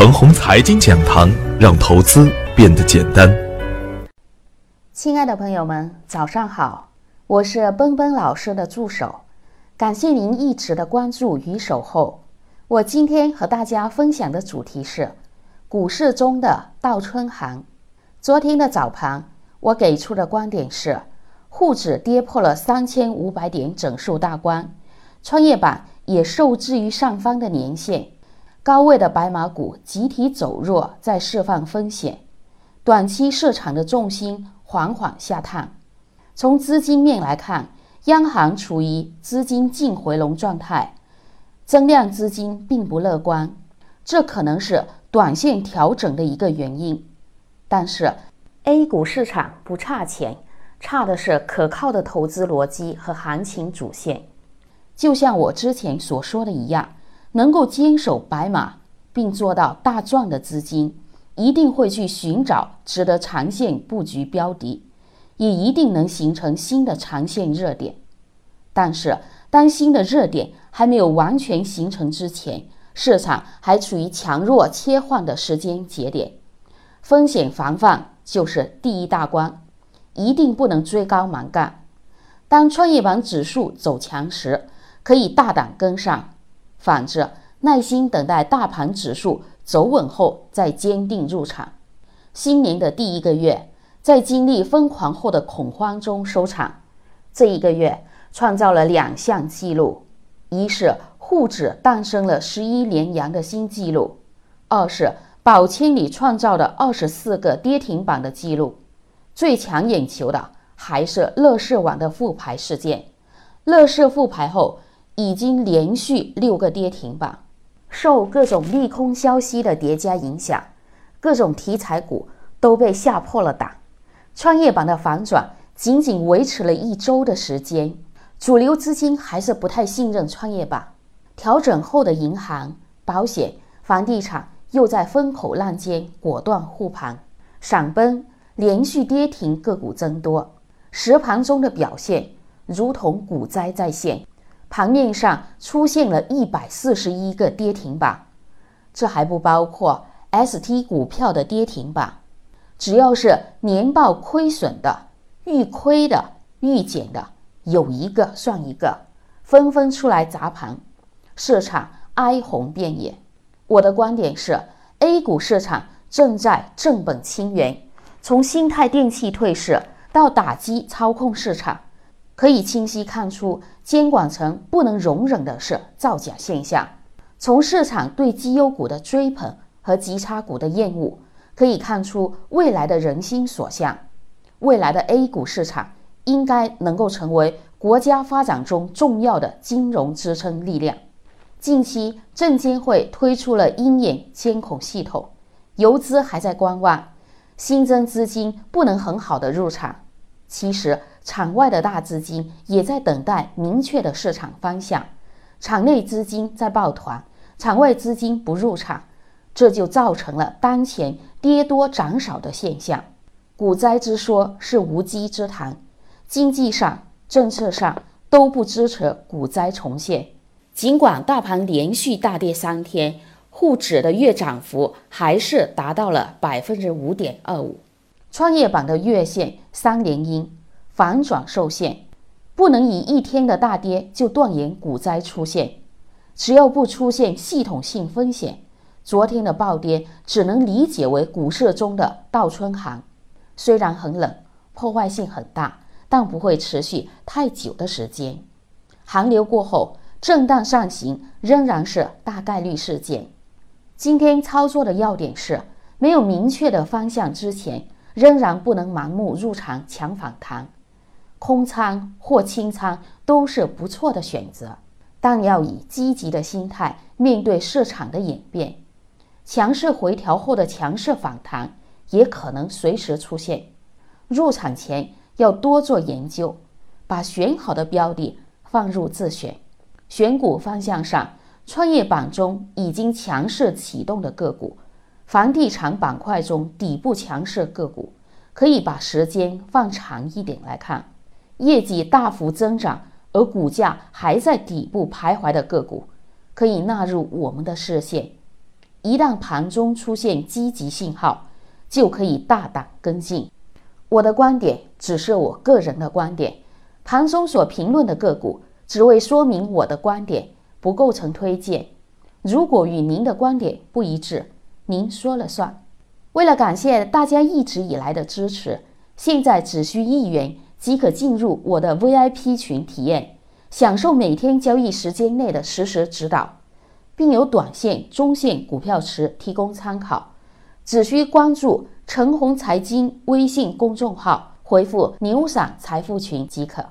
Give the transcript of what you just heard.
腾宏财经讲堂，让投资变得简单。亲爱的朋友们，早上好，我是奔奔老师的助手，感谢您一直的关注与守候。我今天和大家分享的主题是股市中的倒春行。昨天的早盘，我给出的观点是，沪指跌破了三千五百点整数大关，创业板也受制于上方的年线。高位的白马股集体走弱，在释放风险，短期市场的重心缓缓下探。从资金面来看，央行处于资金净回笼状态，增量资金并不乐观，这可能是短线调整的一个原因。但是，A 股市场不差钱，差的是可靠的投资逻辑和行情主线。就像我之前所说的一样。能够坚守白马并做到大赚的资金，一定会去寻找值得长线布局标的，也一定能形成新的长线热点。但是，当新的热点还没有完全形成之前，市场还处于强弱切换的时间节点，风险防范就是第一大关，一定不能追高蛮干。当创业板指数走强时，可以大胆跟上。反之，耐心等待大盘指数走稳后再坚定入场。新年的第一个月，在经历疯狂后的恐慌中收场。这一个月创造了两项记录：一是沪指诞生了十一连阳的新纪录；二是宝千里创造的二十四个跌停板的记录。最抢眼球的还是乐视网的复牌事件。乐视复牌后。已经连续六个跌停板，受各种利空消息的叠加影响，各种题材股都被吓破了胆。创业板的反转仅仅维持了一周的时间，主流资金还是不太信任创业板。调整后的银行、保险、房地产又在风口浪尖果断护盘，闪崩连续跌停个股增多，实盘中的表现如同股灾再现。盘面上出现了一百四十一个跌停板，这还不包括 ST 股票的跌停板。只要是年报亏损的、预亏的、预减的，有一个算一个，纷纷出来砸盘，市场哀鸿遍野。我的观点是，A 股市场正在正本清源，从新泰电器退市到打击操控市场。可以清晰看出，监管层不能容忍的是造假现象。从市场对绩优股的追捧和极差股的厌恶，可以看出未来的人心所向。未来的 A 股市场应该能够成为国家发展中重要的金融支撑力量。近期证监会推出了鹰眼监控系统，游资还在观望，新增资金不能很好的入场。其实。场外的大资金也在等待明确的市场方向，场内资金在抱团，场外资金不入场，这就造成了当前跌多涨少的现象。股灾之说是无稽之谈，经济上、政策上都不支持股灾重现。尽管大盘连续大跌三天，沪指的月涨幅还是达到了百分之五点二五，创业板的月线三连阴。反转受限，不能以一天的大跌就断言股灾出现。只要不出现系统性风险，昨天的暴跌只能理解为股市中的倒春寒。虽然很冷，破坏性很大，但不会持续太久的时间。寒流过后，震荡上行仍然是大概率事件。今天操作的要点是，没有明确的方向之前，仍然不能盲目入场抢反弹。空仓或清仓都是不错的选择，但要以积极的心态面对市场的演变。强势回调后的强势反弹也可能随时出现。入场前要多做研究，把选好的标的放入自选。选股方向上，创业板中已经强势启动的个股，房地产板块中底部强势个股，可以把时间放长一点来看。业绩大幅增长而股价还在底部徘徊的个股，可以纳入我们的视线。一旦盘中出现积极信号，就可以大胆跟进。我的观点只是我个人的观点，盘中所评论的个股只为说明我的观点，不构成推荐。如果与您的观点不一致，您说了算。为了感谢大家一直以来的支持，现在只需一元即可进入我的 VIP 群体验，享受每天交易时间内的实时指导，并有短线、中线股票池提供参考。只需关注陈红财经微信公众号，回复“牛散财富群”即可。